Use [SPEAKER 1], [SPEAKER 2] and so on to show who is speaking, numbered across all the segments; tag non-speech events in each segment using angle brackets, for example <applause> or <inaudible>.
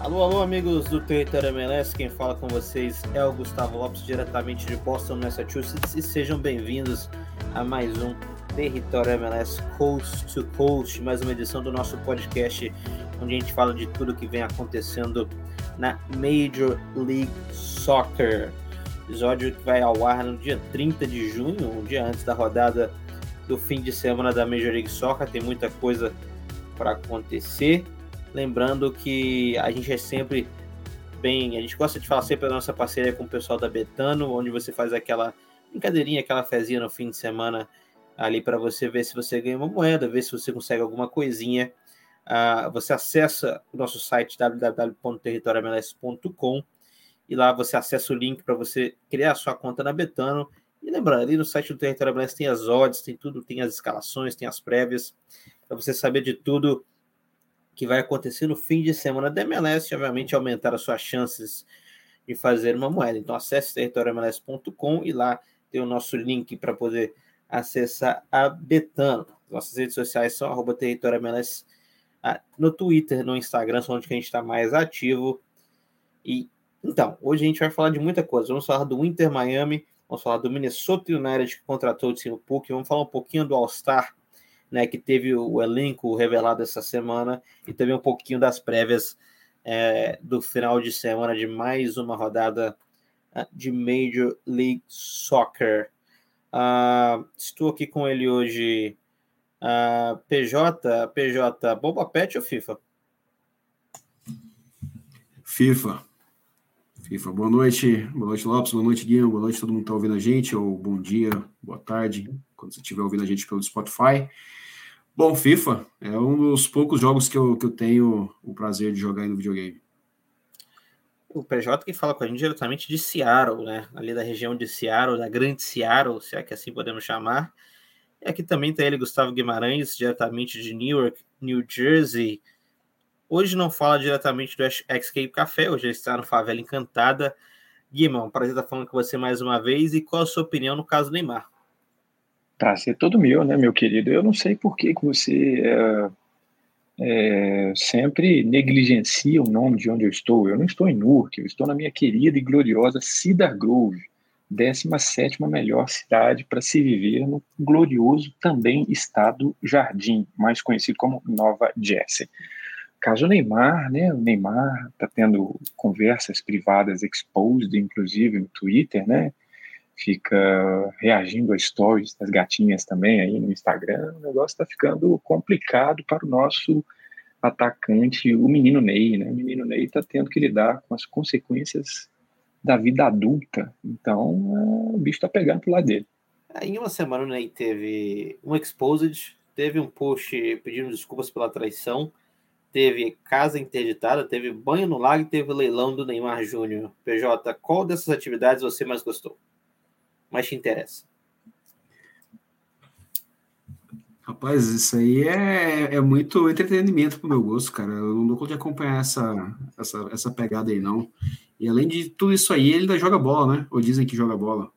[SPEAKER 1] Alô, alô, amigos do Território MLS. Quem fala com vocês é o Gustavo Lopes, diretamente de Boston, Massachusetts, e sejam bem-vindos a mais um Território MLS Coast to Coast, mais uma edição do nosso podcast, onde a gente fala de tudo que vem acontecendo na Major League Soccer. Episódio que vai ao ar no dia 30 de junho, um dia antes da rodada do fim de semana da Major League Soccer. Tem muita coisa para acontecer. Lembrando que a gente é sempre bem, a gente gosta de falar sempre da nossa parceria com o pessoal da Betano, onde você faz aquela brincadeirinha, aquela fezinha no fim de semana ali para você ver se você ganha uma moeda, ver se você consegue alguma coisinha. Uh, você acessa o nosso site www.territoriomls.com e lá você acessa o link para você criar a sua conta na Betano. E lembrando, ali no site do Território MLS tem as odds, tem tudo, tem as escalações, tem as prévias, para você saber de tudo que vai acontecer no fim de semana da MLS obviamente, aumentar as suas chances de fazer uma moeda. Então, acesse territoriomls.com e lá tem o nosso link para poder acessar a Betano. Nossas redes sociais são arroba territoriomls ah, no Twitter, no Instagram, são onde a gente está mais ativo. E então, hoje a gente vai falar de muita coisa. Vamos falar do Inter Miami, vamos falar do Minnesota United que contratou o Timo Puk, vamos falar um pouquinho do All-Star né, que teve o elenco revelado essa semana e também um pouquinho das prévias é, do final de semana de mais uma rodada uh, de Major League Soccer. Uh, estou aqui com ele hoje, uh, PJ, PJ, Boba Pet ou FIFA?
[SPEAKER 2] FIFA. FIFA. Boa noite, boa noite, Lopes, boa noite, Guilherme, boa noite, todo mundo que está ouvindo a gente, ou bom dia, boa tarde, quando você estiver ouvindo a gente pelo Spotify. Bom, FIFA é um dos poucos jogos que eu, que eu tenho o prazer de jogar no videogame.
[SPEAKER 1] O PJ que fala com a gente diretamente de Seattle, né? Ali da região de Seattle, da grande Seattle, se é que assim podemos chamar. E aqui também tem ele, Gustavo Guimarães, diretamente de Newark, New Jersey. Hoje não fala diretamente do XK Café, hoje ele está no Favela Encantada. Guimão, prazer estar falando com você mais uma vez. E qual a sua opinião no caso Neymar?
[SPEAKER 3] Prazer todo meu, né, meu querido? Eu não sei por que, que você é, é, sempre negligencia o nome de onde eu estou. Eu não estou em Newark, eu estou na minha querida e gloriosa Cedar Grove, 17 melhor cidade para se viver no glorioso também estado Jardim, mais conhecido como Nova Jersey. Caso Neymar, né? O Neymar está tendo conversas privadas exposed, inclusive no Twitter, né? Fica reagindo a stories das gatinhas também aí no Instagram, o negócio está ficando complicado para o nosso atacante, o menino Ney, né? O menino Ney está tendo que lidar com as consequências da vida adulta, então é, o bicho está pegando pro lado dele.
[SPEAKER 1] É, em uma semana o Ney teve um exposed, teve um post pedindo desculpas pela traição, teve casa interditada, teve banho no lago e teve leilão do Neymar Júnior. PJ, qual dessas atividades você mais gostou? Mais te interessa?
[SPEAKER 2] Rapaz, isso aí é, é muito entretenimento pro meu gosto, cara. Eu não dou conta de acompanhar essa, essa, essa pegada aí, não. E além de tudo isso aí, ele ainda joga bola, né? Ou dizem que joga bola.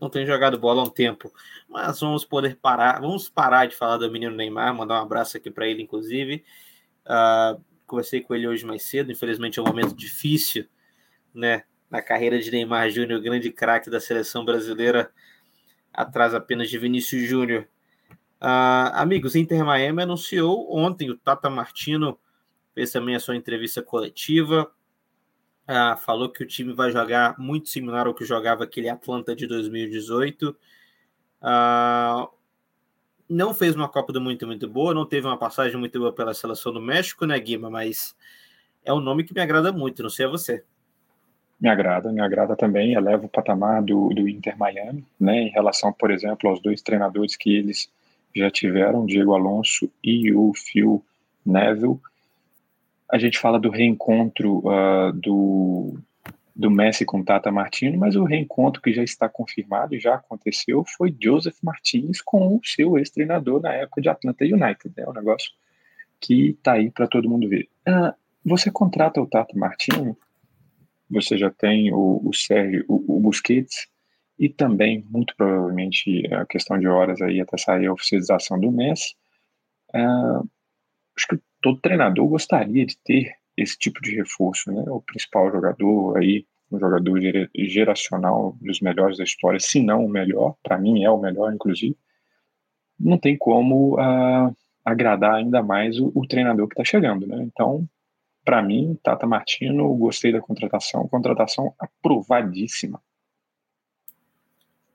[SPEAKER 1] Não tem jogado bola há um tempo. Mas vamos poder parar. Vamos parar de falar do menino Neymar, mandar um abraço aqui para ele, inclusive. Uh, conversei com ele hoje mais cedo. Infelizmente é um momento difícil, né? Na carreira de Neymar Júnior, grande craque da seleção brasileira, atrás apenas de Vinícius Júnior. Uh, amigos, Inter Miami anunciou ontem o Tata Martino fez também a sua entrevista coletiva. Uh, falou que o time vai jogar muito similar ao que jogava aquele Atlanta de 2018. Uh, ah, não fez uma Copa do Muito muito boa, não teve uma passagem muito boa pela seleção do México, né, Guima? Mas é um nome que me agrada muito, não sei a você.
[SPEAKER 3] Me agrada, me agrada também, eleva o patamar do, do Inter Miami, né, em relação, por exemplo, aos dois treinadores que eles já tiveram, Diego Alonso e o Phil Neville. A gente fala do reencontro uh, do, do Messi com Tata Martino, mas o reencontro que já está confirmado e já aconteceu foi Joseph Martins com o seu ex-treinador na época de Atlanta United. É né, um negócio que está aí para todo mundo ver. Uh, você contrata o Tata Martino você já tem o, o Sérgio, o, o Busquets, e também, muito provavelmente, a questão de horas aí até sair a oficialização do Messi. Uh, acho que todo treinador gostaria de ter esse tipo de reforço, né? O principal jogador aí, um jogador geracional dos melhores da história, se não o melhor, para mim é o melhor, inclusive. Não tem como uh, agradar ainda mais o, o treinador que está chegando, né? Então, para mim, Tata Martino, gostei da contratação, contratação aprovadíssima.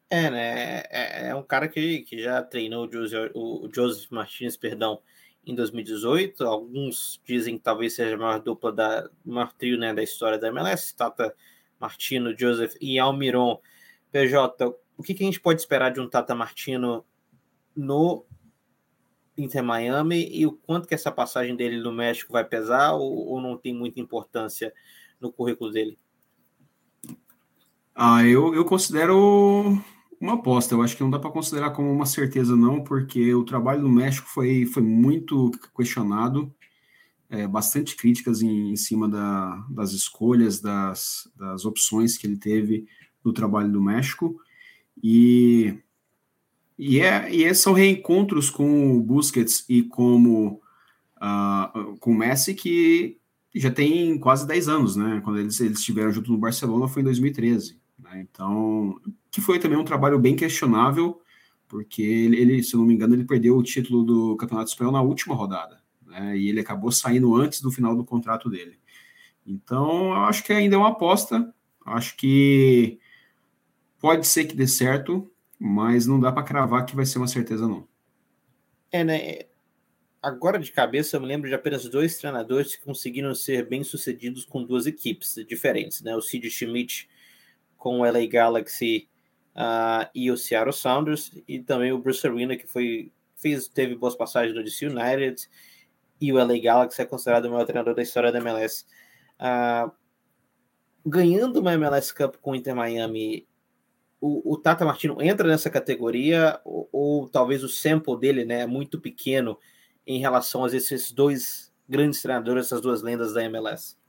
[SPEAKER 1] É, né? É, é um cara que, que já treinou o Joseph, o Joseph Martins, perdão, em 2018. Alguns dizem que talvez seja a maior dupla da maior trio né, da história da MLS, Tata Martino, Joseph e Almiron. PJ, o que, que a gente pode esperar de um Tata Martino no Inter Miami e o quanto que essa passagem dele no México vai pesar ou, ou não tem muita importância no currículo dele?
[SPEAKER 2] Ah, eu, eu considero uma aposta. Eu acho que não dá para considerar como uma certeza, não, porque o trabalho do México foi, foi muito questionado, é, bastante críticas em, em cima da, das escolhas, das, das opções que ele teve no trabalho do México. E, e, é, e é, são reencontros com o Busquets e como, uh, com o Messi que já tem quase 10 anos, né? Quando eles, eles estiveram junto no Barcelona foi em 2013. Né? Então, que foi também um trabalho bem questionável, porque ele, se eu não me engano, ele perdeu o título do Campeonato Espanhol na última rodada, né? E ele acabou saindo antes do final do contrato dele. Então, eu acho que ainda é uma aposta. Acho que pode ser que dê certo, mas não dá para cravar que vai ser uma certeza, não.
[SPEAKER 1] É, né? Agora de cabeça eu me lembro de apenas dois treinadores que conseguiram ser bem sucedidos com duas equipes diferentes, né? O Sid Schmidt com o LA Galaxy uh, e o Seattle Sounders, e também o Bruce Arena, que foi, fez, teve boas passagens no DC United, e o LA Galaxy é considerado o maior treinador da história da MLS. Uh, ah, ganhando uma MLS Cup com o Inter Miami, o, o, Tata Martino entra nessa categoria, ou, ou, talvez o sample dele né, é muito pequeno em relação a esses dois grandes treinadores, essas duas lendas da MLS?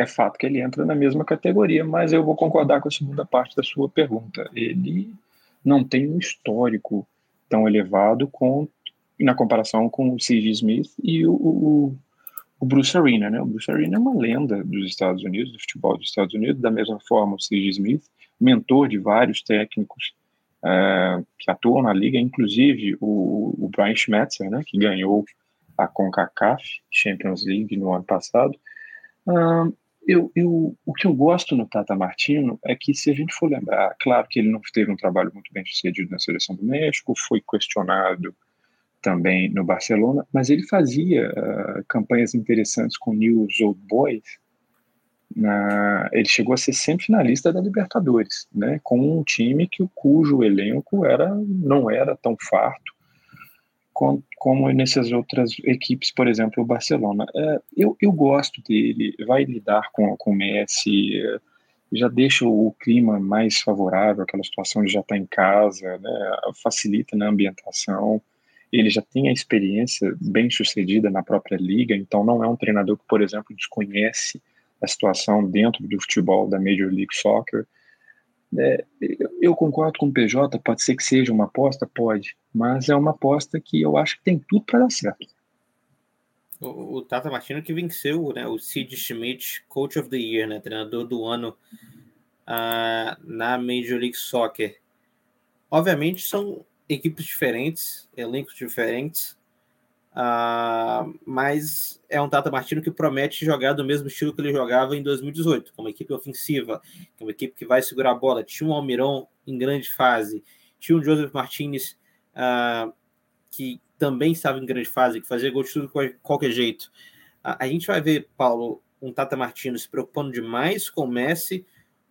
[SPEAKER 3] é fato que ele entra na mesma categoria, mas eu vou concordar com a segunda parte da sua pergunta. Ele não tem um histórico tão elevado com, na comparação com o C.G. Smith e o, o, o, Bruce Arena. Né? O Bruce Arena é uma lenda dos Estados Unidos, do futebol dos Estados Unidos, da mesma forma o C.G. Smith, mentor de vários técnicos uh, que atuam na liga, inclusive o, o Brian Schmetzer, né, que ganhou a CONCACAF Champions League no ano passado. Uh, eu, eu, o que eu gosto no Tata Martino é que, se a gente for lembrar, claro que ele não teve um trabalho muito bem sucedido na seleção do México, foi questionado também no Barcelona, mas ele fazia uh, campanhas interessantes com News Old Boys. Na, ele chegou a ser semifinalista da Libertadores, né, com um time que, cujo elenco era, não era tão farto como nessas outras equipes, por exemplo, o Barcelona. É, eu, eu gosto dele, vai lidar com, com o Messi, é, já deixa o clima mais favorável, aquela situação de já estar tá em casa, né, facilita na ambientação. Ele já tem a experiência bem sucedida na própria liga, então não é um treinador que, por exemplo, desconhece a situação dentro do futebol da Major League Soccer. É, eu concordo com o PJ, pode ser que seja uma aposta, pode, mas é uma aposta que eu acho que tem tudo para dar certo.
[SPEAKER 1] O, o, Tata Martino que venceu né, o Sid Schmidt, Coach of the Year, né, treinador do ano uh, na Major League Soccer. Obviamente são equipes diferentes, elencos diferentes, Uh, mas é um Tata Martino que promete jogar do mesmo estilo que ele jogava em 2018, como equipe ofensiva, uma equipe que vai segurar a bola. Tinha um Almirão em grande fase, tinha um Joseph Martinez uh, que também estava em grande fase, que fazia gol de tudo de qualquer jeito. Uh, a gente vai ver, Paulo, um Tata Martino se preocupando demais com o Messi,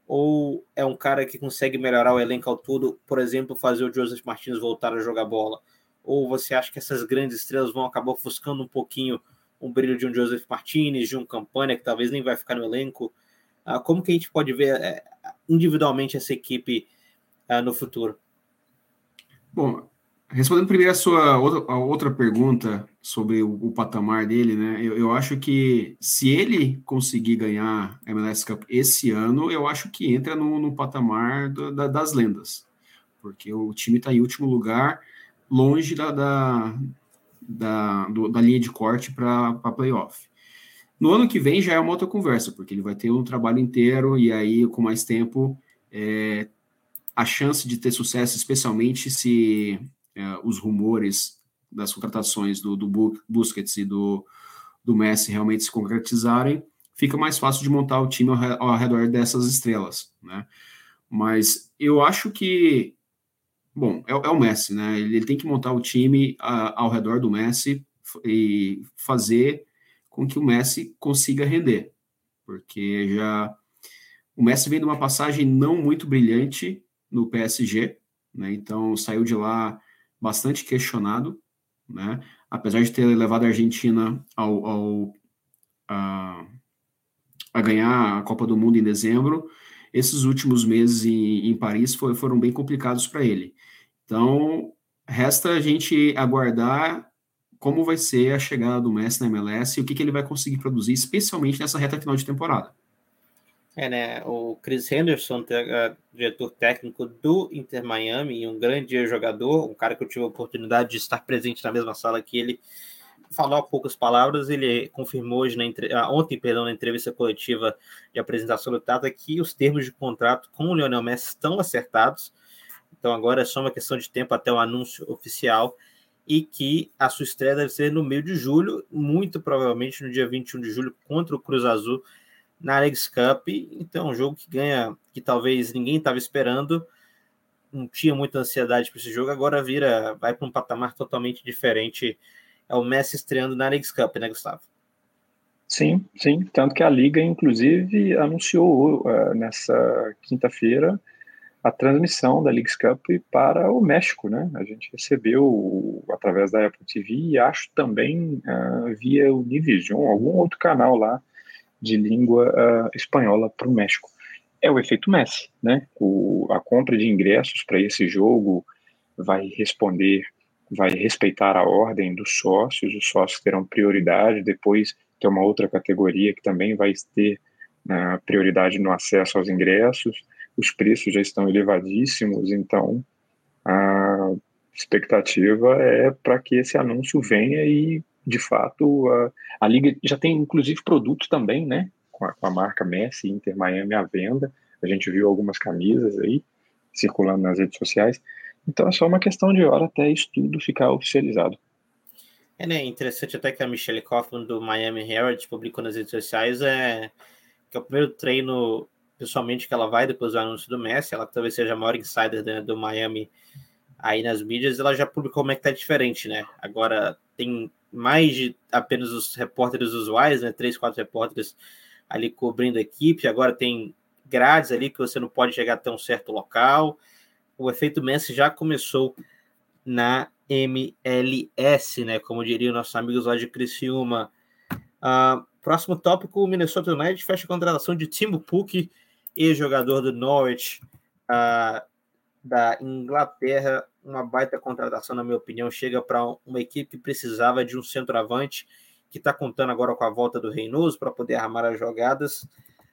[SPEAKER 1] ou é um cara que consegue melhorar o elenco ao todo, por exemplo, fazer o Joseph Martins voltar a jogar bola? Ou você acha que essas grandes estrelas vão acabar ofuscando um pouquinho o brilho de um Joseph Martinez, de um Campanha, que talvez nem vai ficar no elenco? Ah, como que a gente pode ver eh, individualmente essa equipe ah, no futuro?
[SPEAKER 2] Bom, respondendo primeiro a sua outra, a outra pergunta sobre o, o, patamar dele, né? Eu, eu, acho que se ele conseguir ganhar a MLS Cup esse ano, eu acho que entra no, no patamar da, das lendas, porque o time está em último lugar longe da, da, da, do, da linha de corte para playoff. No ano que vem já é uma outra conversa, porque ele vai ter um trabalho inteiro e aí, com mais tempo, é, a chance de ter sucesso, especialmente se é, os rumores das contratações do, do Busquets e do, do Messi realmente se concretizarem, fica mais fácil de montar o time ao, ao redor dessas estrelas, né? Mas eu acho que, bom, é, é o Messi, né? Ele, ele, tem que montar o time a, ao redor do Messi e fazer com que o Messi consiga render, porque já o Messi vem de uma passagem não muito brilhante no PSG, né? Então saiu de lá bastante questionado, né? Apesar de ter levado a Argentina ao, ao a, a, ganhar a Copa do Mundo em dezembro, esses últimos meses em, em Paris foi, foram bem complicados para ele. Então resta a gente aguardar como vai ser a chegada do Messi na MLS e o que, que ele vai conseguir produzir, especialmente nessa reta final de temporada.
[SPEAKER 1] É, né? O Chris Henderson, é, diretor técnico do Inter Miami, um grande jogador, um cara que eu tive a oportunidade de estar presente na mesma sala que ele, falou poucas palavras. Ele confirmou hoje na entre... Ah, ontem, perdão, na entrevista coletiva de apresentação do Tata que os termos de contrato com o Lionel Messi estão acertados. Então agora é só uma questão de tempo até o anúncio oficial e que a sua estreia deve ser no meio de julho, muito provavelmente no dia 21 de julho, contra o Cruz Azul na Leagues Cup. Então, é um jogo que ganha, que talvez ninguém estava esperando, não tinha muita ansiedade para esse jogo, agora vira, vai para um patamar totalmente diferente. É o Messi estreando na Leagues Cup, né, Gustavo?
[SPEAKER 3] Sim, sim. Tanto que a Liga, inclusive, anunciou uh, nessa quinta-feira a transmissão da Leagues Cup para o México, né? A gente recebeu através da Apple TV e acho também uh, via Univision, algum outro canal lá de língua uh, espanhola para o México. É o efeito Messi, né? O, a compra de ingressos para esse jogo vai responder, vai respeitar a ordem dos sócios, os sócios terão prioridade, depois tem uma outra categoria que também vai ter uh, prioridade no acesso aos ingressos os preços já estão elevadíssimos, então a expectativa é para que esse anúncio venha e, de fato, a, a Liga já tem inclusive produtos também, né? Com a, com a marca Messi Inter Miami à venda. A gente viu algumas camisas aí circulando nas redes sociais. Então é só uma questão de hora até isso tudo ficar oficializado.
[SPEAKER 1] É né, interessante até que a Michelle Kaufman do Miami Herald publicou nas redes sociais é que é o primeiro treino pessoalmente que ela vai depois do anúncio do Messi, ela talvez seja a maior insider né, do Miami aí nas mídias, ela já publicou como é que tá diferente, né? Agora tem mais de apenas os repórteres usuais, né? Três, quatro repórteres ali cobrindo a equipe, agora tem grades ali que você não pode chegar até um certo local. O efeito Messi já começou na MLS, né? Como diriam nossos amigos lá de Criciúma. Uh, próximo tópico, o Minnesota United fecha a contratação de Timo Pukki ex-jogador do Norwich uh, da Inglaterra, uma baita contratação, na minha opinião, chega para uma equipe que precisava de um centroavante, que está contando agora com a volta do Reinoso para poder armar as jogadas.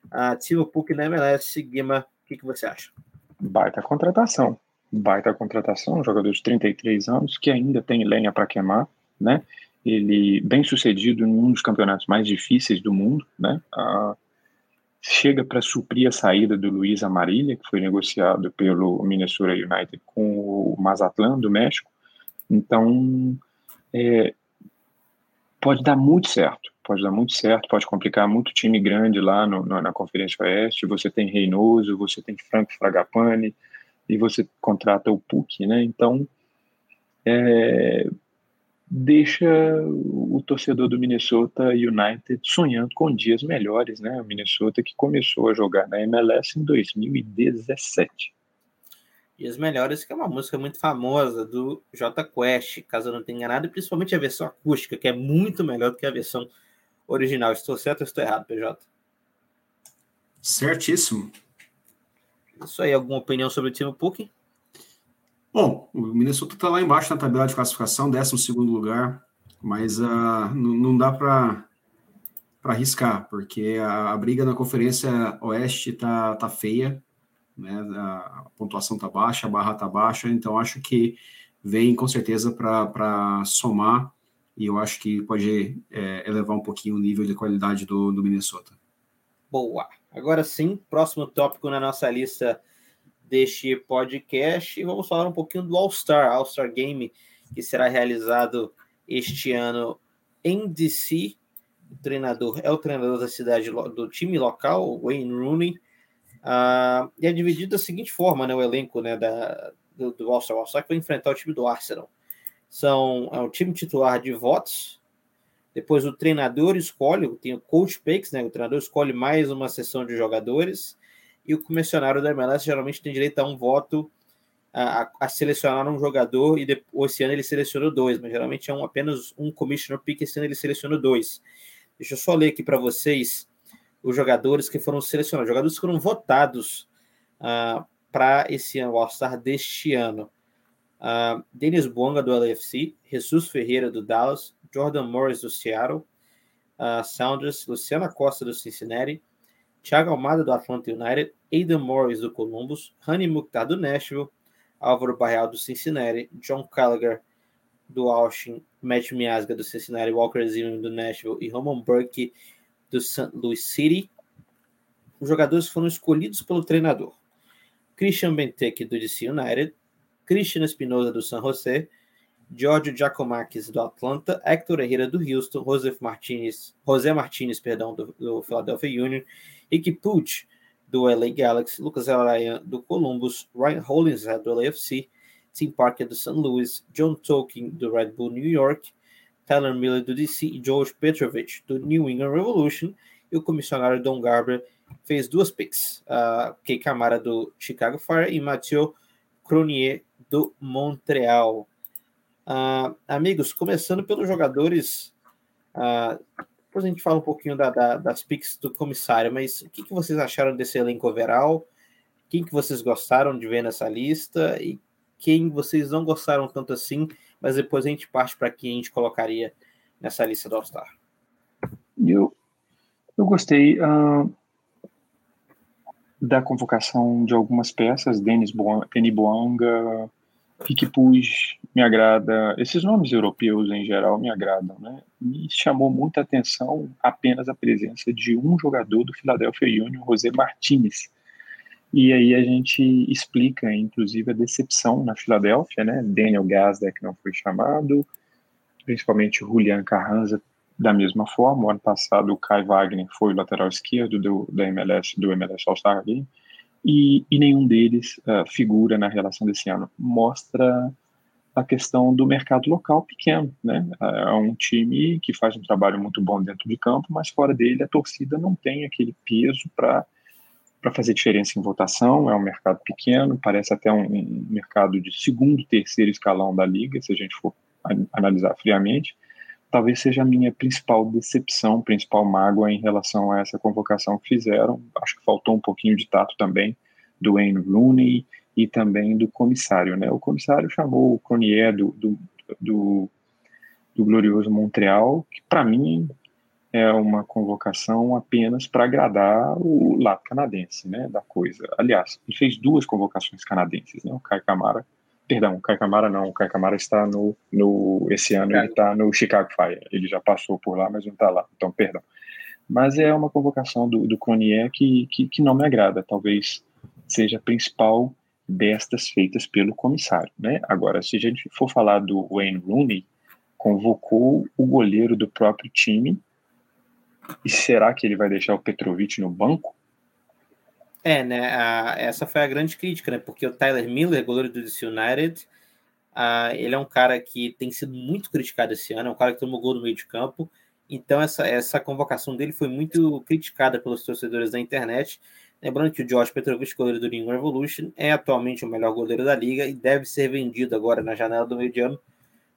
[SPEAKER 1] Uh, Timo Puk na MLS, Guima, o que, que você acha?
[SPEAKER 3] Baita contratação, baita contratação, um jogador de 33 anos que ainda tem lenha para queimar, né? Ele bem sucedido em um dos campeonatos mais difíceis do mundo, né? Uh, chega para suprir a saída do Luiz Amarilha, que foi negociado pelo Minnesota United com o Mazatlan do México. Então, é, pode dar muito certo, pode dar muito certo, pode complicar muito time grande lá no, no, na Conferência Oeste. Você tem Reinoso, você tem Franco Fragapane e você contrata o PUC, né? Então, é, deixa o torcedor do Minnesota United sonhando com dias melhores, né? O Minnesota que começou a jogar na MLS em 2017.
[SPEAKER 1] Dias Melhores, que é uma música muito famosa do J Quest, caso eu não tenha enganado, e principalmente a versão acústica, que é muito melhor do que a versão original. Estou certo ou estou errado, PJ?
[SPEAKER 2] Certíssimo.
[SPEAKER 1] Isso aí, alguma opinião sobre o time Puck?
[SPEAKER 2] Bom, o Minnesota está lá embaixo na tabela de classificação, 12 lugar, mas uh, não dá para arriscar, porque a, a, briga na Conferência Oeste tá, tá feia, né? a, pontuação tá baixa, a barra tá baixa, então acho que vem com certeza para somar e eu acho que pode é, elevar um pouquinho o nível de qualidade do, do Minnesota.
[SPEAKER 1] Boa. Agora sim, próximo tópico na nossa lista deste podcast, vamos falar um pouquinho do All-Star, All-Star Game, que será realizado este ano em DC. O treinador é o treinador da cidade do time local, Wayne Rooney. Uh, e é dividido da seguinte forma, né, o elenco né, da, do, do All-Star. All-Star que vai enfrentar o time do Arsenal. São é o time titular de votos. Depois o treinador escolhe, tem o coach picks, né? O treinador escolhe mais uma sessão de jogadores e o comissionário da MLS geralmente tem direito a um voto a, a selecionar um jogador e depois, esse ano ele selecionou dois, mas geralmente é um, apenas um commissioner pick, esse ano ele selecionou dois. Deixa eu só ler aqui para vocês os jogadores que foram selecionados, jogadores que foram votados uh, ah, para esse ano, All-Star deste ano. Uh, Denis Bonga, do LFC, Jesus Ferreira, do Dallas, Jordan Morris, do Seattle, uh, Sounders, Luciana Costa, do Cincinnati, Thiago Almada, do Atlanta United, Aidan Morris, do Columbus, Rani Mukhtar, do Nashville, Álvaro Barreal, do Cincinnati, John Gallagher, do Austin, Matt Miasga, do Cincinnati, Walker Zimmerman, do Nashville e Roman Burke, do St. Louis City. Os jogadores foram escolhidos pelo treinador. Christian Benteke, do DC United, Christian Espinosa, do San José, Giorgio Giacomakis, do Atlanta, Hector Herrera, do Houston, José Martinez, José Martinez, perdão, do, do Philadelphia Union, Ricky Pucci, do LA Galaxy, Lucas Araya, do Columbus, Ryan Hollingshead, do LAFC, Tim Parker, do St. Louis, John Tolkien, do Red Bull New York, Tyler Miller, do DC, e George Petrovich, do New England Revolution, e o comissionário Don Garber fez duas picks, uh, Kei Camara, do Chicago Fire, e Mathieu Cronier, do Montreal. Uh, amigos, começando pelos jogadores, uh, depois a gente fala um pouquinho da, da, das picks do comissário, mas o que, que vocês acharam desse elenco overall? Quem que vocês gostaram de ver nessa lista e quem vocês não gostaram tanto assim, mas depois a gente parte para quem a gente colocaria nessa lista do All-Star.
[SPEAKER 3] Eu, eu gostei uh, da convocação de algumas peças, Denis Boanga, Rick me agrada, esses nomes europeus em geral me agradam, né? Me chamou muita atenção apenas a presença de um jogador do Philadelphia Union, José Martinez. E aí a gente explica, inclusive, a decepção na Filadélfia, né? Daniel Gazdeck não foi chamado, principalmente Julian Carranza da mesma forma. O ano passado o Kai Wagner foi o lateral esquerdo do, da MLS, do MLS All-Star Game e, e nenhum deles uh, figura na relação desse ano. Mostra a questão do mercado local pequeno, né? É um time que faz um trabalho muito bom dentro de campo, mas fora dele a torcida não tem aquele peso para para fazer diferença em votação. É um mercado pequeno, parece até um, um, mercado de segundo, terceiro escalão da liga, se a gente for analisar friamente. Talvez seja a minha principal decepção, principal mágoa em relação a essa convocação que fizeram. Acho que faltou um pouquinho de tato também do Wayne Rooney e também do comissário. Né? O comissário chamou o Cronier do, do, do, do glorioso Montreal, que para mim é uma convocação apenas para agradar o lado canadense, né, da coisa. Aliás, ele fez duas convocações canadenses, né, o Kai Kamara, perdão, o Kai Kamara não, o Kai Kamara está no, no esse ano ele está no Chicago Fire, ele já passou por lá, mas não está lá, então perdão. Mas é uma convocação do, do Cronier que, que, que não me agrada, talvez seja a principal destas feitas pelo comissário, né? Agora, se a gente for falar do Wayne Rooney, convocou o goleiro do próprio time e será que ele vai deixar o Petrovic no banco?
[SPEAKER 1] É, né? A, essa foi a grande crítica, né? Porque o Tyler Miller, goleiro do DC United, a, ele é um cara que tem sido muito criticado esse ano, é um cara que tomou gol no meio de campo. Então, essa, essa convocação dele foi muito criticada pelos torcedores da internet. Lembrando que o Josh Petrovic, goleiro do New Revolution, é atualmente o melhor goleiro da liga e deve ser vendido agora na janela do meio de ano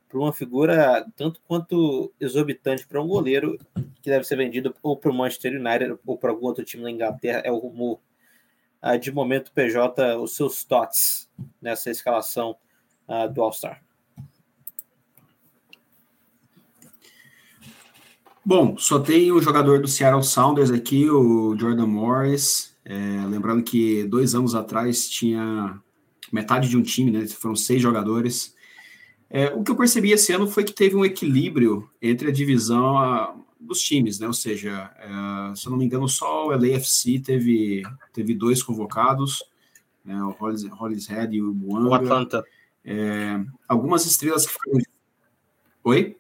[SPEAKER 1] para uma figura tanto quanto exorbitante para um goleiro que deve ser vendido ou para o Manchester United ou para algum outro time na Inglaterra. É o rumor uh, de momento PJ, os seus tots nessa escalação uh, do All-Star.
[SPEAKER 2] Bom, só tem o jogador do Seattle Sounders aqui, o Jordan Morris. É, lembrando que dois anos atrás tinha metade de um time, né? Foram seis jogadores É, o que eu percebi esse ano foi que teve um equilíbrio entre a divisão a, dos times, né? Ou seja, é, se eu não me engano, só o LAFC teve, teve dois convocados, né? o Hollis, Head e o Muanga.
[SPEAKER 1] O Atlanta.
[SPEAKER 2] É, algumas estrelas que foram. Oi?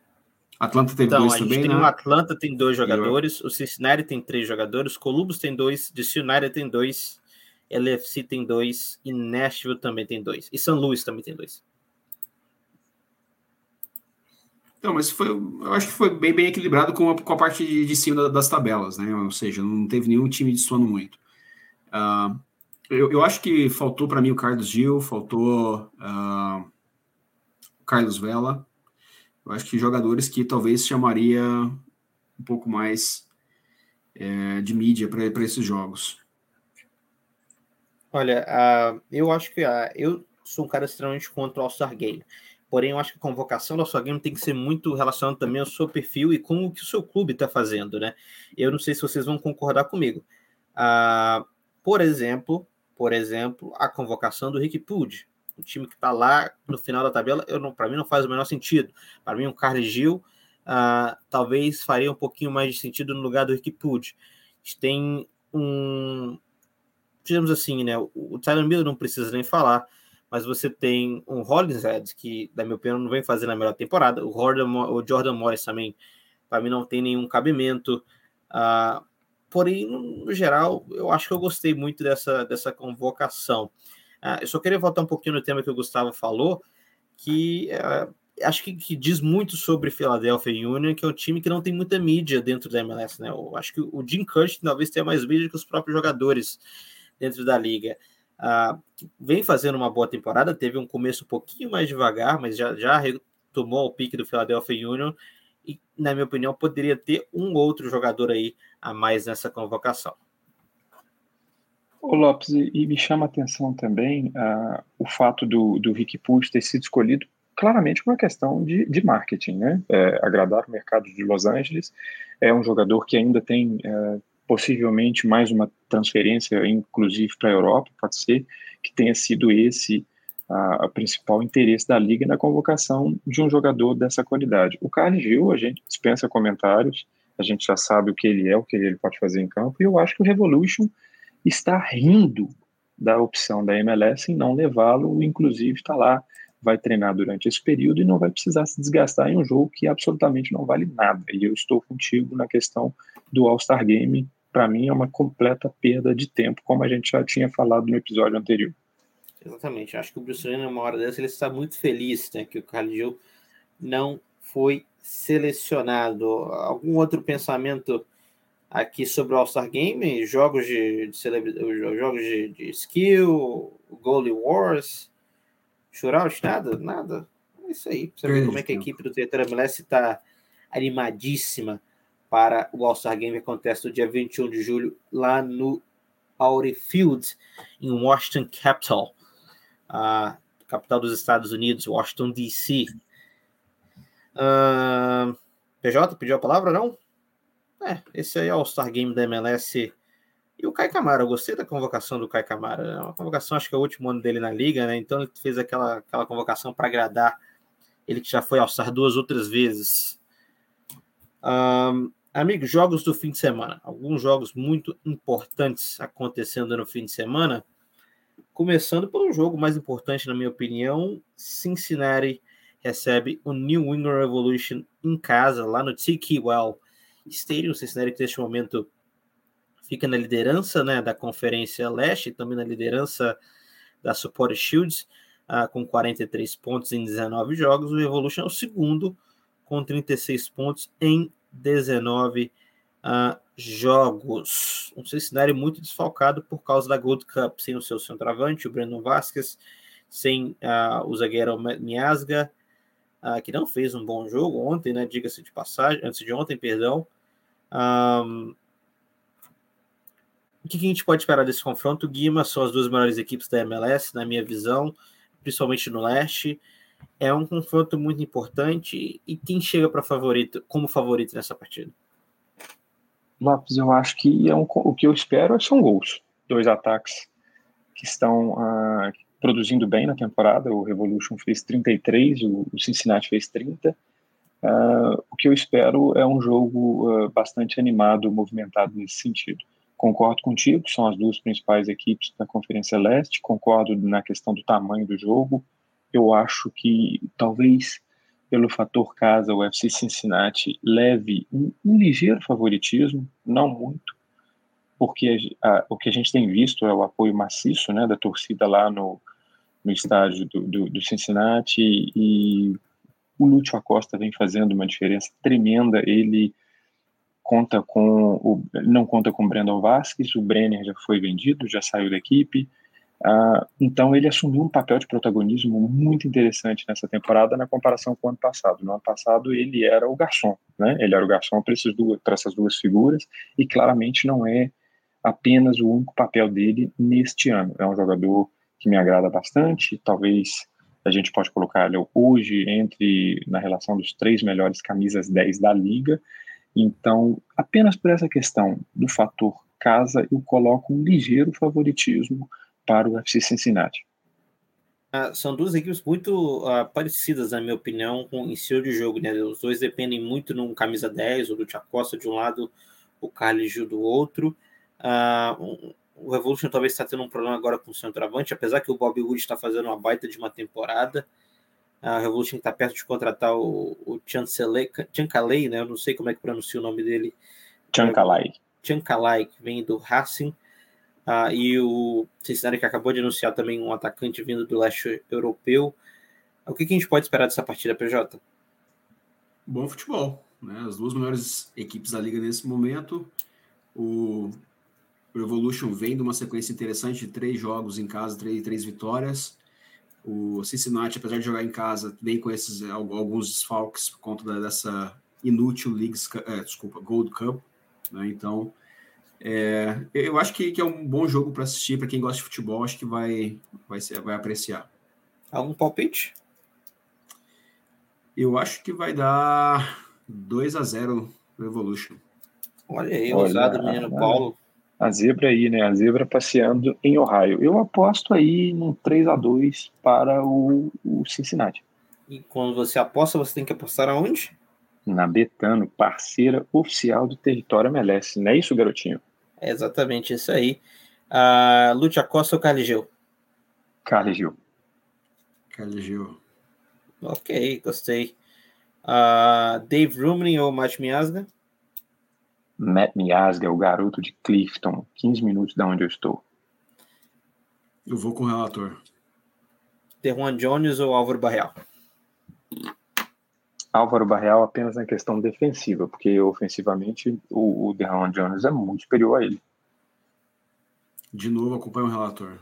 [SPEAKER 2] Atlanta teve
[SPEAKER 1] então,
[SPEAKER 2] dois também,
[SPEAKER 1] tem
[SPEAKER 2] né?
[SPEAKER 1] O Atlanta tem dois jogadores, o Cincinnati tem três jogadores, Columbus tem dois, DC United tem dois, LFC tem dois e Nashville também tem dois. E São Luís também tem dois.
[SPEAKER 2] Não, mas foi, eu acho que foi bem, bem equilibrado com a, com a parte de, de cima das tabelas, né? Ou seja, não teve nenhum time destoando muito. Uh, eu, eu acho que faltou para mim o Carlos Gil, faltou uh, o Carlos Vela. Eu acho que jogadores que talvez chamaria um pouco mais é, de mídia para esses jogos.
[SPEAKER 1] Olha, uh, eu acho que eu sou um cara extremamente contra o All-Star Game. Porém, eu acho que a convocação do All-Star Game tem que ser muito relacionada também ao seu perfil e com o que o seu clube está fazendo, né? Eu não sei se vocês vão concordar comigo. Uh, por exemplo, por exemplo, a convocação do Rick Pud, o time que está lá no final da tabela, para mim não faz o menor sentido. Para mim, o Carlos Gil talvez faria um pouquinho mais de sentido no lugar do Rick Pud. Tem um digamos assim, né? O Tyler Miller não precisa nem falar, mas você tem um Hollingshead, que, na minha opinião, não vem fazendo a melhor temporada. O, Jordan, o Jordan Morris também, para mim, não tem nenhum cabimento. Uh, porém, no, no, geral, eu acho que eu gostei muito dessa, dessa convocação. Uh, eu só queria voltar um pouquinho no tema que o Gustavo falou, que uh, acho que, que, diz muito sobre Philadelphia Union, que é um time que não tem muita mídia dentro da MLS. Né? Eu acho que o Jim Curtin talvez tenha mais mídia que os próprios jogadores dentro da liga. Uh, vem fazendo uma boa temporada, teve um começo um pouquinho mais devagar, mas já, já retomou o pique do Philadelphia Union e, na minha opinião, poderia ter um outro jogador aí a mais nessa convocação.
[SPEAKER 3] Ô Lopes, e me chama a atenção também uh, o fato do, do Rick Puig ter sido escolhido claramente uma questão de, de marketing, né? É, agradar o mercado de Los Angeles. É um jogador que ainda tem é, possivelmente mais uma transferência, inclusive para a Europa, pode ser que tenha sido esse a, principal interesse da liga na convocação de um jogador dessa qualidade. O Carlos Gil, a gente dispensa comentários, a gente já sabe o que ele é, o que ele pode fazer em campo, e eu acho que o Revolution está rindo da opção da MLS em não levá-lo, inclusive está lá, vai treinar durante esse período e não vai precisar se desgastar em um jogo que absolutamente não vale nada. E eu estou contigo na questão do All-Star Game para mim é uma completa perda de tempo, como a gente já tinha falado no episódio anterior.
[SPEAKER 1] Exatamente. Acho que o Bruce Wayne, uma hora dessa, ele está muito feliz né, que o Gil não foi selecionado. Algum outro pensamento aqui sobre o All-Star Game? Jogos de, de jogos de, de skill, Goalie Wars, shootout, nada? Nada. É isso aí. Pra você ver como é que a equipe do Twitter MLS está animadíssima para o All-Star Game acontece no dia 21 de julho lá no Aure Field, em Washington Capital, a capital dos Estados Unidos, Washington DC. Uh, PJ, pediu a palavra, não? É, esse aí é o All-Star Game da MLS. E o Kai Camara, eu gostei da convocação do Kai Camara. É uma convocação, acho que é o último ano dele na liga, né? Então ele fez aquela, aquela convocação para agradar ele que já foi All-Star duas outras vezes. Um, Amigos, jogos do fim de semana. Alguns jogos muito importantes acontecendo no fim de semana. Começando pelo jogo mais importante, na minha opinião, Cincinnati recebe o New England Revolution em casa, lá no Tiki Well Stadium. Cincinnati que neste momento fica na liderança né, da Conferência Leste, também na liderança da Support Shields, uh, com 43 pontos em 19 jogos. O Revolution é o segundo, com 36 pontos em 19 uh, ah, jogos. Um cenário muito desfalcado por causa da Gold Cup, sem o seu centroavante, o Brandon Vasquez, sem uh, o zagueiro Miasga, uh, que não fez um bom jogo ontem, né? Diga-se de passagem, antes de ontem, perdão. Um, o que, que a gente pode esperar desse confronto? Guima são as duas melhores equipes da MLS, na minha visão, principalmente no leste é um confronto muito importante. E quem chega para favorito, como favorito nessa partida?
[SPEAKER 3] Lopes, eu acho que é um, o que eu espero são gols. Dois ataques que estão uh, produzindo bem na temporada. O Revolution fez 33, o, o Cincinnati fez 30. Uh, o que eu espero é um jogo uh, bastante animado, movimentado nesse sentido. Concordo contigo, são as duas principais equipes da Conferência Leste. Concordo na questão do tamanho do jogo. Eu acho que talvez pelo fator casa, o FC Cincinnati leve um, um ligeiro favoritismo, não muito, porque a, a, o que a gente tem visto é o apoio maciço né, da torcida lá no, no estádio do, do, do Cincinnati e o Lúcio Acosta vem fazendo uma diferença tremenda. Ele conta com o, não conta com o Brandon Vasquez, o Brenner já foi vendido, já saiu da equipe. Uh, então ele assumiu um papel de protagonismo muito interessante nessa temporada na comparação com o ano passado. No ano passado ele era o garçom, né? Ele era o garçom para essas duas figuras e claramente não é apenas o único papel dele neste ano. É um jogador que me agrada bastante, talvez a gente pode colocar ele hoje entre na relação dos três melhores camisas 10 da liga. Então, apenas por essa questão do fator casa, eu coloco um ligeiro favoritismo para o FC Cincinnati.
[SPEAKER 1] Ah, são duas equipes muito ah, parecidas, na minha opinião, com em estilo de jogo. Né? Os dois dependem muito num camisa 10, ou do Tiacosta de um lado, o Carlos Gil do outro. Ah, um, o Revolution talvez está tendo um problema agora com o centroavante, apesar que o Bob Wood está fazendo uma baita de uma temporada. A Revolution está perto de contratar o, o Chancalay, né? Eu não sei como é que pronuncia o nome dele.
[SPEAKER 3] Chancalay.
[SPEAKER 1] Chancalay, que vem do Racing. Ah, e o Cincinnati que acabou de anunciar também um atacante vindo do leste europeu. O que, que a gente pode esperar dessa partida, PJ?
[SPEAKER 2] Bom futebol. Né? As duas melhores equipes da liga nesse momento. O o Evolution vem de uma sequência interessante de três jogos em casa, três, três vitórias. O Cincinnati, apesar de jogar em casa, vem com esses alguns desfalques por conta dessa inútil Leagues, é, desculpa, Gold Cup. Né? Então, é, eu acho que, que, é um bom jogo para assistir para quem gosta de futebol. Acho que vai, vai, ser, vai apreciar.
[SPEAKER 1] Algum palpite?
[SPEAKER 2] Eu acho que vai dar 2 a 0 no Evolution.
[SPEAKER 1] Olha aí, ousado menino Paulo
[SPEAKER 3] a zebra aí, né? A zebra passeando em Ohio. Eu aposto aí num 3 a 2 para o, o Cincinnati.
[SPEAKER 1] E quando você aposta, você tem que apostar aonde?
[SPEAKER 3] Na Betano, parceira oficial do Território MLS. Não é isso, garotinho?
[SPEAKER 1] É exatamente isso aí. Uh, Lúcia Costa ou Carligeu?
[SPEAKER 3] Carligeu.
[SPEAKER 2] Carligeu.
[SPEAKER 1] Ok, gostei. Uh, Dave Rumlin ou Matt Miasga?
[SPEAKER 3] Matt Miasga, o garoto de Clifton, 15 minutos da onde eu estou.
[SPEAKER 2] Eu vou com o relator.
[SPEAKER 1] Juan Jones ou Álvaro Barreal?
[SPEAKER 3] Álvaro Barreal apenas na questão defensiva, porque ofensivamente o, o Jones é muito superior a ele.
[SPEAKER 2] De novo, acompanha o relator.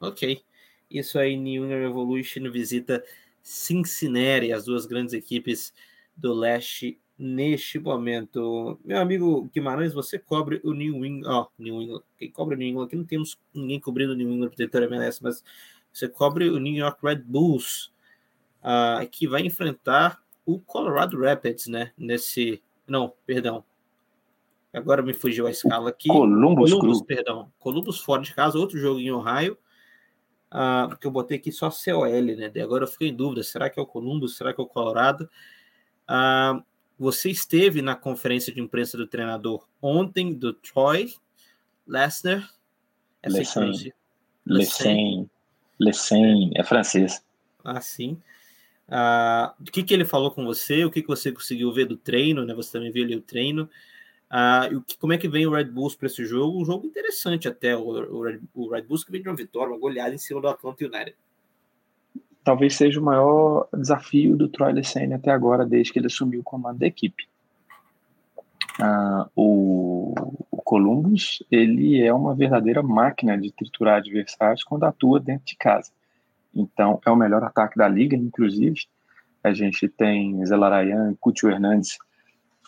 [SPEAKER 1] Ok. Isso aí, New England Revolution visita Cincinnati, as duas grandes equipes do leste neste momento. Meu amigo Guimarães, você cobre o New England. Ó, oh, New England. Quem cobre o New England? Aqui não temos ninguém cobrindo o New England protetor MLS, mas você cobre o New York Red Bulls, uh, que vai enfrentar o Colorado Rapids, né? Nesse. Não, perdão. Agora me fugiu a escala aqui.
[SPEAKER 3] Columbus,
[SPEAKER 1] Columbus perdão. Columbus fora de casa, outro jogo em Ohio. Uh, porque eu botei aqui só COL, né? agora eu fiquei em dúvida: será que é o Columbus? Será que é o Colorado? Uh, você esteve na conferência de imprensa do treinador ontem, do Troy Lessner.
[SPEAKER 3] Lessin. Lessin. Lessin. É francês.
[SPEAKER 1] Ah, sim. Ah, o que, que ele falou com você? O que, que você conseguiu ver do treino? Né? Você também viu ali o treino. Ah, e o que, como é que vem o Red Bulls para esse jogo? Um jogo interessante até. O, o, Red, o Red Bulls que vem de uma vitória, uma goleada em cima do Atlanta United
[SPEAKER 3] talvez seja o maior desafio do Troy Lesene até agora, desde que ele assumiu o comando da equipe. Ah, o, o, Columbus ele é uma verdadeira máquina de triturar adversários quando atua dentro de casa. Então, é o melhor ataque da liga, inclusive. A gente tem Zelarayan e Cúcio Hernandes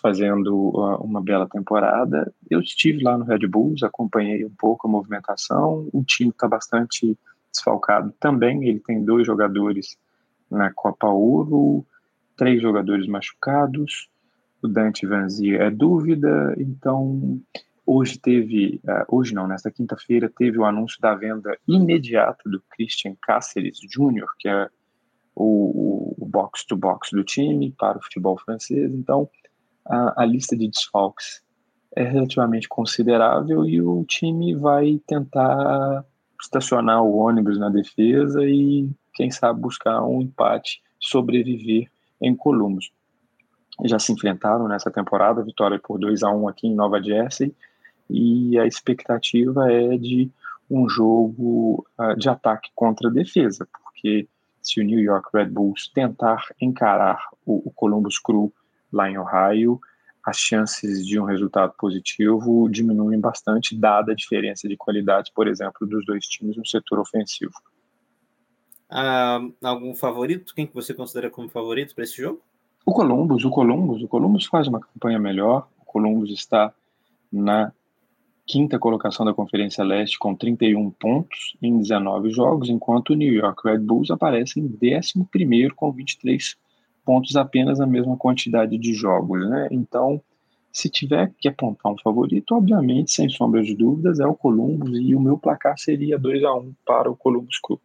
[SPEAKER 3] fazendo uh, uma bela temporada. Eu estive lá no Red Bulls, acompanhei um pouco a movimentação. O time está bastante desfalcado também. Ele tem dois jogadores na Copa Ouro, três jogadores machucados. O Dante Vanzia é dúvida, então hoje teve, uh, hoje não, nesta quinta-feira, teve o anúncio da venda imediata do Christian Cáceres Jr., que é o, box-to-box do time para o futebol francês. Então, a, a lista de desfalques é relativamente considerável e o time vai tentar estacionar o ônibus na defesa e, quem sabe, buscar um empate, sobreviver em Columbus. Já se enfrentaram nessa temporada, vitória por 2 a 1 aqui em Nova Jersey, e a expectativa é de um jogo uh, de ataque contra defesa, porque se o New York Red Bulls tentar encarar o, o Columbus Crew lá em Ohio, as chances de um resultado positivo diminuem bastante, dada a diferença de qualidade, por exemplo, dos dois times no setor ofensivo.
[SPEAKER 1] Ah, algum favorito? Quem que você considera como favorito para esse jogo?
[SPEAKER 3] O Columbus, o Columbus, o Columbus faz uma campanha melhor. O Columbus está na quinta colocação da Conferência Leste com 31 pontos em 19 jogos, enquanto o New York Red Bulls aparece em 11 com 23 pontos apenas na mesma quantidade de jogos, né? Então, se tiver que apontar um favorito, obviamente, sem sombra de dúvidas, é o Columbus e o meu placar seria 2 a 1 para o Columbus Crew.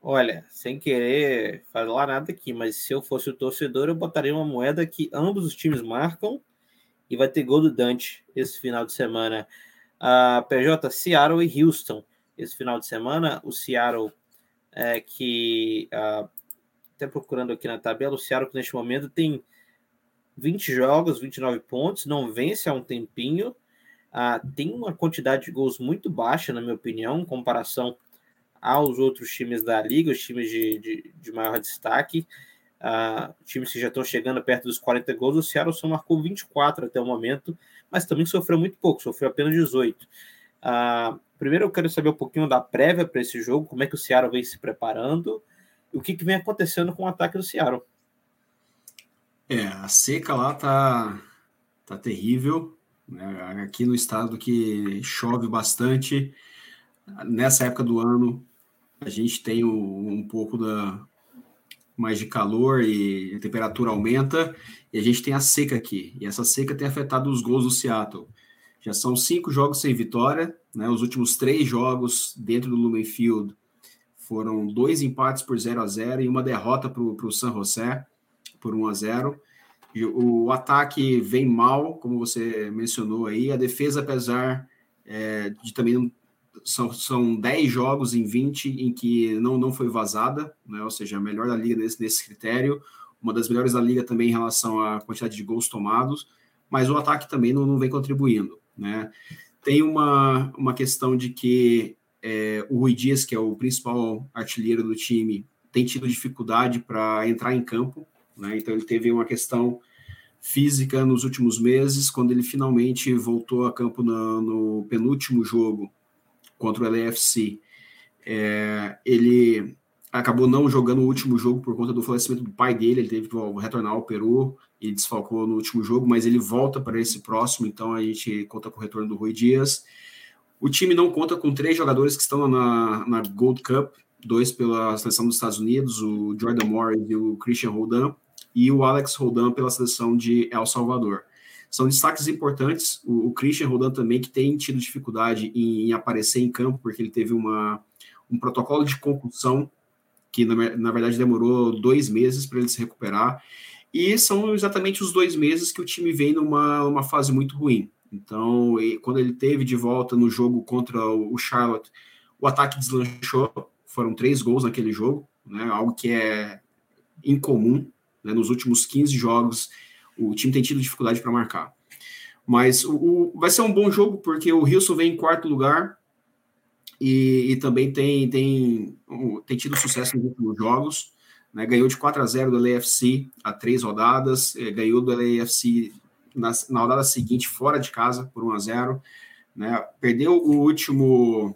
[SPEAKER 1] Olha, sem querer falar nada aqui, mas se eu fosse o torcedor, eu botaria uma moeda que ambos os times marcam e vai ter gol do Dante esse final de semana. Uh, PJ, Seattle e Houston esse final de semana. O Seattle, é, que uh, até procurando aqui na tabela, o Seattle que neste momento tem 20 jogos, 29 pontos, não vence há um tempinho. Uh, tem uma quantidade de gols muito baixa, na minha opinião, em comparação aos outros times da liga, os times de, de, de maior destaque. Uh, times que já estão chegando perto dos 40 gols, o Seattle só marcou 24 até o momento, mas também sofreu muito pouco, sofreu apenas 18. Uh, ah, primeiro eu quero saber um pouquinho da prévia para esse jogo, como é que o Seattle vem se preparando e o que, que vem acontecendo com o ataque do Seattle.
[SPEAKER 2] É, a seca lá tá, tá terrível. Né? Aqui no estado que chove bastante, nessa época do ano a gente tem um, um pouco da, mais de calor e a temperatura aumenta, e a gente tem a seca aqui. E essa seca tem afetado os gols do Seattle. Já são cinco jogos sem vitória, né? Os últimos três jogos dentro do Lumen Field foram dois empates por 0 a 0 e uma derrota para o San José por 1 a 0 e o, ataque vem mal, como você mencionou aí. A defesa, apesar é, de também são, são 10 jogos em 20 em que não, não foi vazada, né? ou seja, a melhor da liga nesse, nesse critério, uma das melhores da liga também em relação à quantidade de gols tomados, mas o ataque também não, não vem contribuindo. Né? Tem uma, uma questão de que é, o Rui Dias, que é o principal artilheiro do time, tem tido dificuldade para entrar em campo, né? então ele teve uma questão física nos últimos meses, quando ele finalmente voltou a campo no, no penúltimo jogo contra o LAFC. É, ele acabou não jogando o último jogo por conta do falecimento do pai dele, ele teve que retornar ao Peru e desfalcou no último jogo, mas ele volta para esse próximo, então a gente conta com o retorno do Rui Dias. O time não conta com três jogadores que estão na, na Gold Cup, dois pela seleção dos Estados Unidos, o Jordan Morris e o Christian Roldan, e o Alex Roldan pela seleção de El Salvador. São destaques importantes. O, o Christian Rodan também, que tem tido dificuldade em, em, aparecer em campo, porque ele teve uma, um protocolo de concussão que, na, na verdade, demorou dois meses para ele se recuperar. E são exatamente os dois meses que o time vem numa uma fase muito ruim. Então, quando ele teve de volta no jogo contra o Charlotte, o ataque deslanchou. Foram três gols naquele jogo, né, algo que é incomum. Né, nos últimos 15 jogos, o time tem tido dificuldade para marcar. Mas o, o, vai ser um bom jogo, porque o Wilson vem em quarto lugar e, e também tem, tem, tem tido sucesso nos últimos jogos. Né? Ganhou de 4 a 0 do LAFC há três rodadas, eh, ganhou do LAFC na, na rodada seguinte fora de casa por 1 a 0 né? Perdeu o último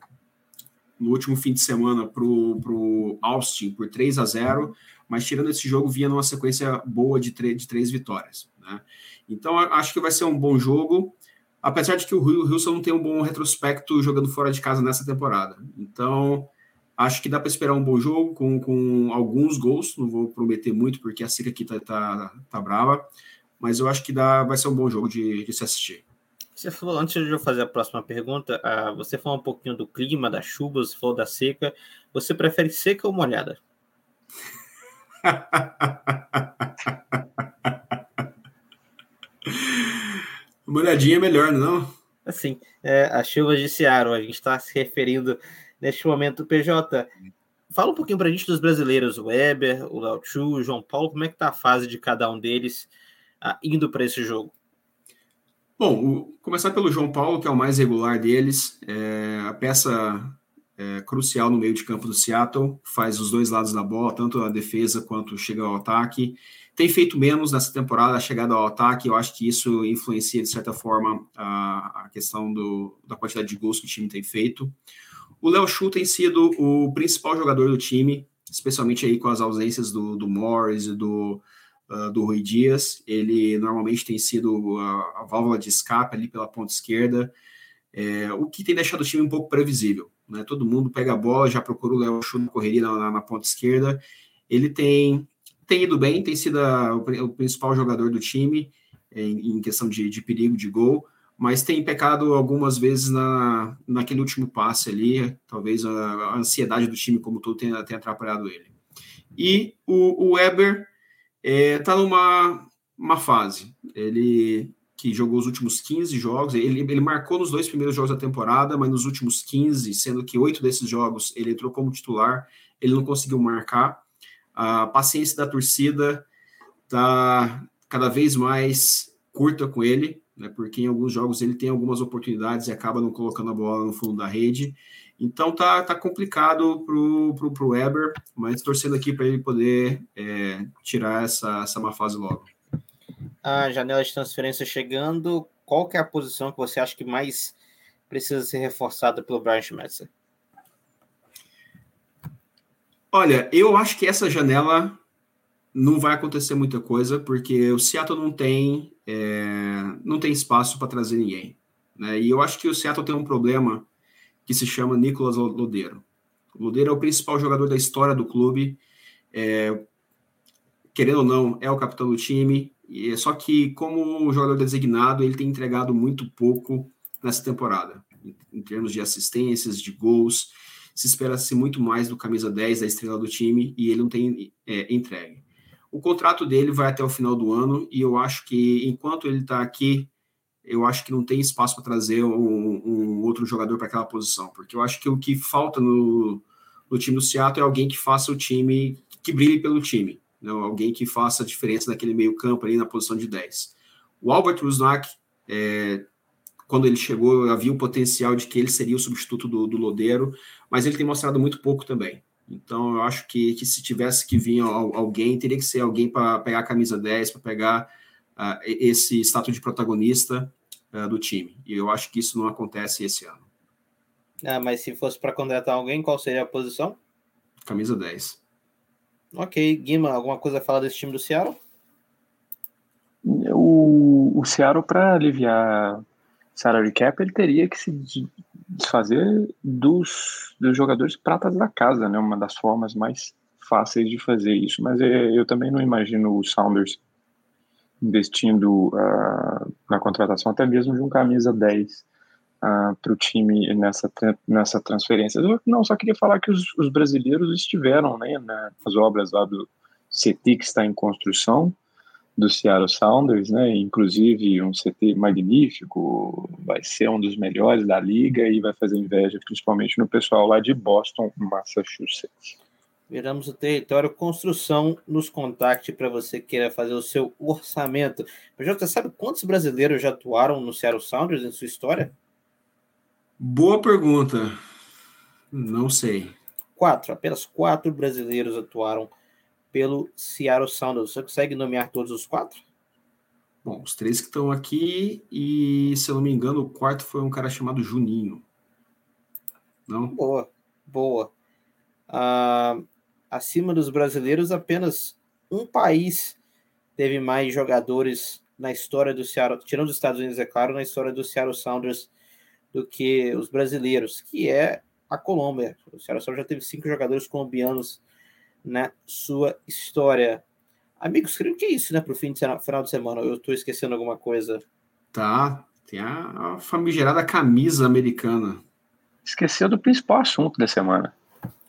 [SPEAKER 2] no último fim de semana para o Austin por 3 a 0 mas tirando esse jogo, vinha numa sequência boa de, de três vitórias. Né? Então, acho que vai ser um bom jogo, apesar de que o Wilson não tem um bom retrospecto jogando fora de casa nessa temporada. Então, acho que dá para esperar um bom jogo com, com alguns gols, não vou prometer muito, porque a seca aqui tá, tá, tá brava, mas eu acho que dá, vai ser um bom jogo de, de se assistir.
[SPEAKER 1] Você falou, antes de eu fazer a próxima pergunta, uh, você falou um pouquinho do clima, da chuva, você falou da seca. Você prefere seca ou molhada? <laughs> <laughs>
[SPEAKER 2] Molhadinha é melhor, não?
[SPEAKER 1] Assim, é, as chuvas de Seattle, a gente está se referindo neste momento. PJ, fala um pouquinho para a gente dos brasileiros, o Weber, o Léo Chu, o João Paulo, como é que está a fase de cada um deles uh, indo para esse jogo?
[SPEAKER 2] Bom, o, começar pelo João Paulo, que é o mais regular deles, é a peça é, crucial no meio de campo do Seattle, faz os dois lados da bola, tanto a defesa quanto chega ao ataque. Tem feito menos nessa temporada a chegada ao ataque, eu acho que isso influencia, de certa forma, a, a questão do, da quantidade de gols que o time tem feito. O Léo Chu tem sido o principal jogador do time, especialmente aí com as ausências do, do Morris e do, uh, do Rui Dias. Ele normalmente tem sido a, a válvula de escape ali pela ponta esquerda, é, o que tem deixado o time um pouco previsível. Né? Todo mundo pega a bola, já procura o Léo Chu na correria na, na, ponta esquerda. Ele tem, tem ido bem, tem sido a, o, principal jogador do time em, em questão de, de perigo de gol mas tem pecado algumas vezes na, naquele último passe ali, talvez a, a ansiedade do time como todo tenha, tenha atrapalhado ele. E o, o Weber está é, numa uma fase. Ele que jogou os últimos 15 jogos, ele, ele marcou nos dois primeiros jogos da temporada, mas nos últimos 15, sendo que oito desses jogos ele entrou como titular, ele não conseguiu marcar. A paciência da torcida está cada vez mais curta com ele, né, porque em alguns jogos ele tem algumas oportunidades e acaba não colocando a bola no fundo da rede. Então tá, tá complicado pro, pro, pro Weber, mas torcendo aqui para ele poder é, tirar essa, essa má fase logo.
[SPEAKER 1] A janela de transferência chegando, qual que é a posição que você acha que mais precisa ser reforçada pelo Brian Schmetzer?
[SPEAKER 2] Olha, eu acho que essa janela não vai acontecer muita coisa, porque o Seattle não tem, é, não tem espaço para trazer ninguém. Né? E eu acho que o Seattle tem um problema que se chama Nicolas Lodeiro. O Lodeiro é o principal jogador da história do clube, é, querendo ou não, é o capitão do time, e, só que como jogador designado, ele tem entregado muito pouco nessa temporada, em, em termos de assistências, de gols, se espera-se muito mais do camisa 10 da estrela do time, e ele não tem é, entregue. O contrato dele vai até o final do ano, e eu acho que enquanto ele está aqui eu acho que não tem espaço para trazer um, um, outro jogador para aquela posição, porque eu acho que o que falta no, no time do Seattle é alguém que faça o time, que brilhe pelo time, né? alguém que faça a diferença naquele meio campo ali na posição de 10. O Albert Rusnak, é, quando ele chegou, havia o potencial de que ele seria o substituto do, do Lodeiro, mas ele tem mostrado muito pouco também. Então, eu acho que, que se tivesse que vir alguém, teria que ser alguém para pegar a camisa 10, para pegar uh, esse status de protagonista uh, do time. E eu acho que isso não acontece esse ano.
[SPEAKER 1] Ah, mas se fosse para contratar alguém, qual seria a posição?
[SPEAKER 2] Camisa 10.
[SPEAKER 1] Ok. Guima, alguma coisa a falar desse time do Seattle?
[SPEAKER 3] O, o Seattle, para aliviar salary cap, ele teria que se desfazer dos, dos jogadores pratas da casa, né? Uma das formas mais fáceis de fazer isso. Mas eu, é, eu também não imagino o Sounders investindo uh, na contratação até mesmo de um camisa 10 para o time nessa, nessa transferência. Eu não, só queria falar que os, os brasileiros estiveram né, nas obras lá do CT que está em construção, do Seattle Sounders, né? Inclusive um CT magnífico, vai ser um dos melhores da liga e vai fazer inveja principalmente no pessoal lá de Boston, Massachusetts.
[SPEAKER 1] Viramos o território construção. Nos contacte para você queira fazer o seu orçamento. Você sabe quantos brasileiros já atuaram no Seattle Sounders em sua história?
[SPEAKER 2] Boa pergunta. Não sei.
[SPEAKER 1] Quatro. Apenas quatro brasileiros atuaram pelo Seattle Sounders. Você consegue nomear todos os quatro?
[SPEAKER 2] Bom, os três que estão aqui e, se eu não me engano, o quarto foi um cara chamado Juninho. Não?
[SPEAKER 1] Boa, boa. Ah, acima dos brasileiros, apenas um país teve mais jogadores na história do Seattle, tirando os Estados Unidos, é claro, na história do Seattle Sounders do que os brasileiros, que é a Colômbia. O Seattle Sounders já teve cinco jogadores colombianos na sua história. Amigos, creio que é isso, né, para o fim de semana, final de semana. Eu estou esquecendo alguma coisa.
[SPEAKER 2] Tá, Tem a, a famigerada camisa americana.
[SPEAKER 3] Esqueceu do principal assunto da semana.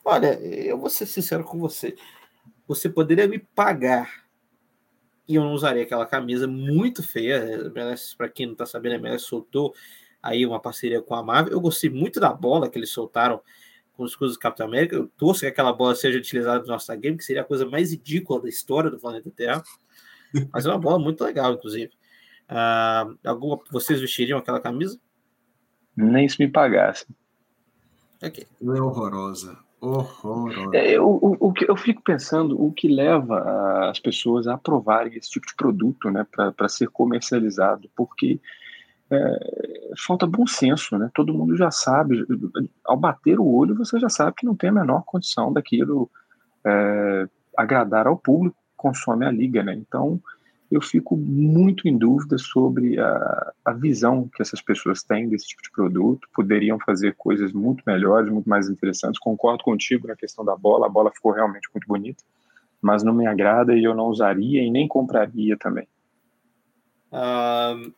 [SPEAKER 1] Olha, eu vou ser sincero com você. Você poderia me pagar e eu não usaria aquela camisa muito feia. Para quem não está sabendo, a MLS soltou aí uma parceria com a Marvel. Eu gostei muito da bola que eles soltaram com os coisas do Capitão América. Eu torço que aquela bola seja utilizada no nosso game, que seria a coisa mais ridícula da história do planeta Terra. Mas é uma bola muito legal, inclusive. Uh, alguma, vocês vestiriam aquela camisa?
[SPEAKER 3] Nem se me pagasse.
[SPEAKER 2] Okay. É horrorosa. Horrorosa.
[SPEAKER 3] É, o, o, que eu fico pensando, o que leva as pessoas a aprovarem esse tipo de produto, né, para ser comercializado, porque é, falta bom senso, né? Todo mundo já sabe, ao bater o olho, você já sabe que não tem a menor condição daquilo é, agradar ao público que consome a liga, né? Então, eu fico muito em dúvida sobre a, a visão que essas pessoas têm desse tipo de produto. Poderiam fazer coisas muito melhores, muito mais interessantes. Concordo contigo na questão da bola, a bola ficou realmente muito bonita, mas não me agrada e eu não usaria e nem compraria também.
[SPEAKER 1] Uh,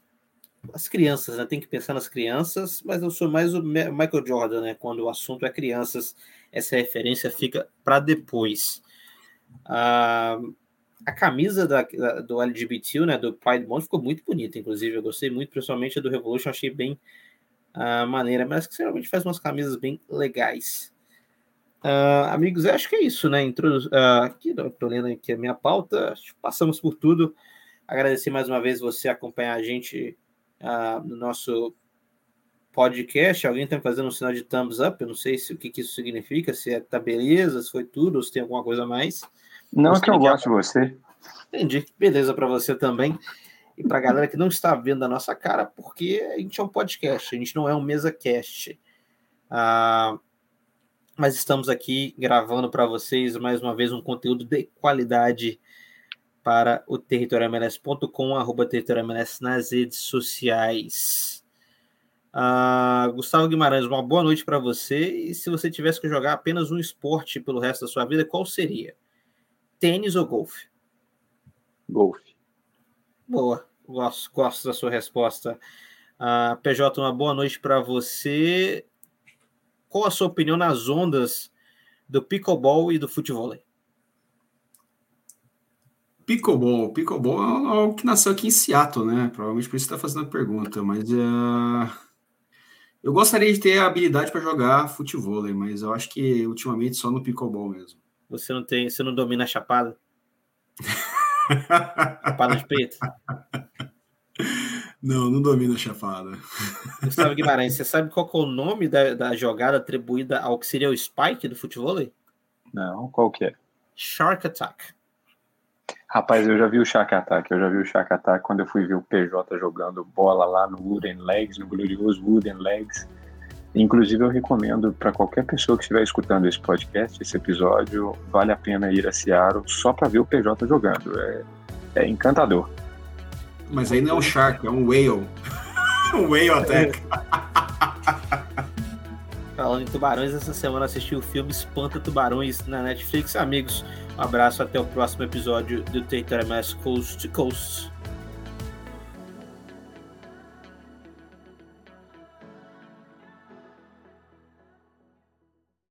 [SPEAKER 1] as crianças, né? Tem que pensar nas crianças, mas eu sou mais o Michael Jordan, né? Quando o assunto é crianças, essa referência fica para depois. Uh, a camisa da, da, do LGBT, né, do pai do mundo, ficou muito bonita, inclusive. Eu gostei muito, principalmente do Revolution, achei bem uh, maneira, mas que geralmente faz umas camisas bem legais. Uh, amigos, acho que é isso, né? Introdu uh, aqui, tô lendo aqui a minha pauta, passamos por tudo. Agradecer mais uma vez você acompanhar a gente no nosso podcast. Alguém está fazendo um sinal de thumbs up? Eu não sei se o que, que isso significa, se é tá beleza, se foi tudo, ou se tem alguma coisa a mais.
[SPEAKER 3] Não é que eu gosto de você.
[SPEAKER 1] Entendi. Beleza para você também. E para a galera que não está vendo a nossa cara, porque a gente é um podcast, a gente não é um mesa cast. Ah, mas estamos aqui gravando para vocês mais uma vez um conteúdo de qualidade para o territorialms.com, arroba nas redes sociais. Ah, Gustavo Guimarães, uma boa noite para você. E se você tivesse que jogar apenas um esporte pelo resto da sua vida, qual seria? Tênis ou golfe?
[SPEAKER 3] Golfe.
[SPEAKER 1] Boa, gosto, gosto da sua resposta. Uh, PJ, uma boa noite para você. Qual a sua opinião nas ondas do pickleball e do futebol?
[SPEAKER 2] Pickleball. Pickleball é algo que nasceu aqui em Seattle, né? Provavelmente por isso está fazendo a pergunta, mas uh, eu gostaria de ter a habilidade para jogar futebol, mas eu acho que ultimamente só no pickleball mesmo.
[SPEAKER 1] Você não tem, você não domina a chapada? chapada de peito? <laughs>
[SPEAKER 2] Não, não domina a chapada.
[SPEAKER 1] Gustavo <laughs> Guimarães, você sabe qual é o nome da, da jogada atribuída ao que seria o spike do futebol?
[SPEAKER 3] Não, qual que é?
[SPEAKER 1] Shark Attack.
[SPEAKER 3] Rapaz, eu já vi o Shark Attack, eu já vi o Shark Attack quando eu fui ver o PJ jogando bola lá no Wooden Legs, no glorioso Wooden Legs. Inclusive, eu recomendo para qualquer pessoa que estiver escutando esse podcast, esse episódio, vale a pena ir a Seattle só para ver o PJ jogando. É, é encantador.
[SPEAKER 2] Mas aí não é um Shark, é um Whale. <laughs> um Whale Attack. <laughs>
[SPEAKER 1] Falando em tubarões, essa semana assisti o filme Espanta Tubarões na Netflix. Amigos, um abraço, até o próximo episódio do Território Mais Coast to Coast.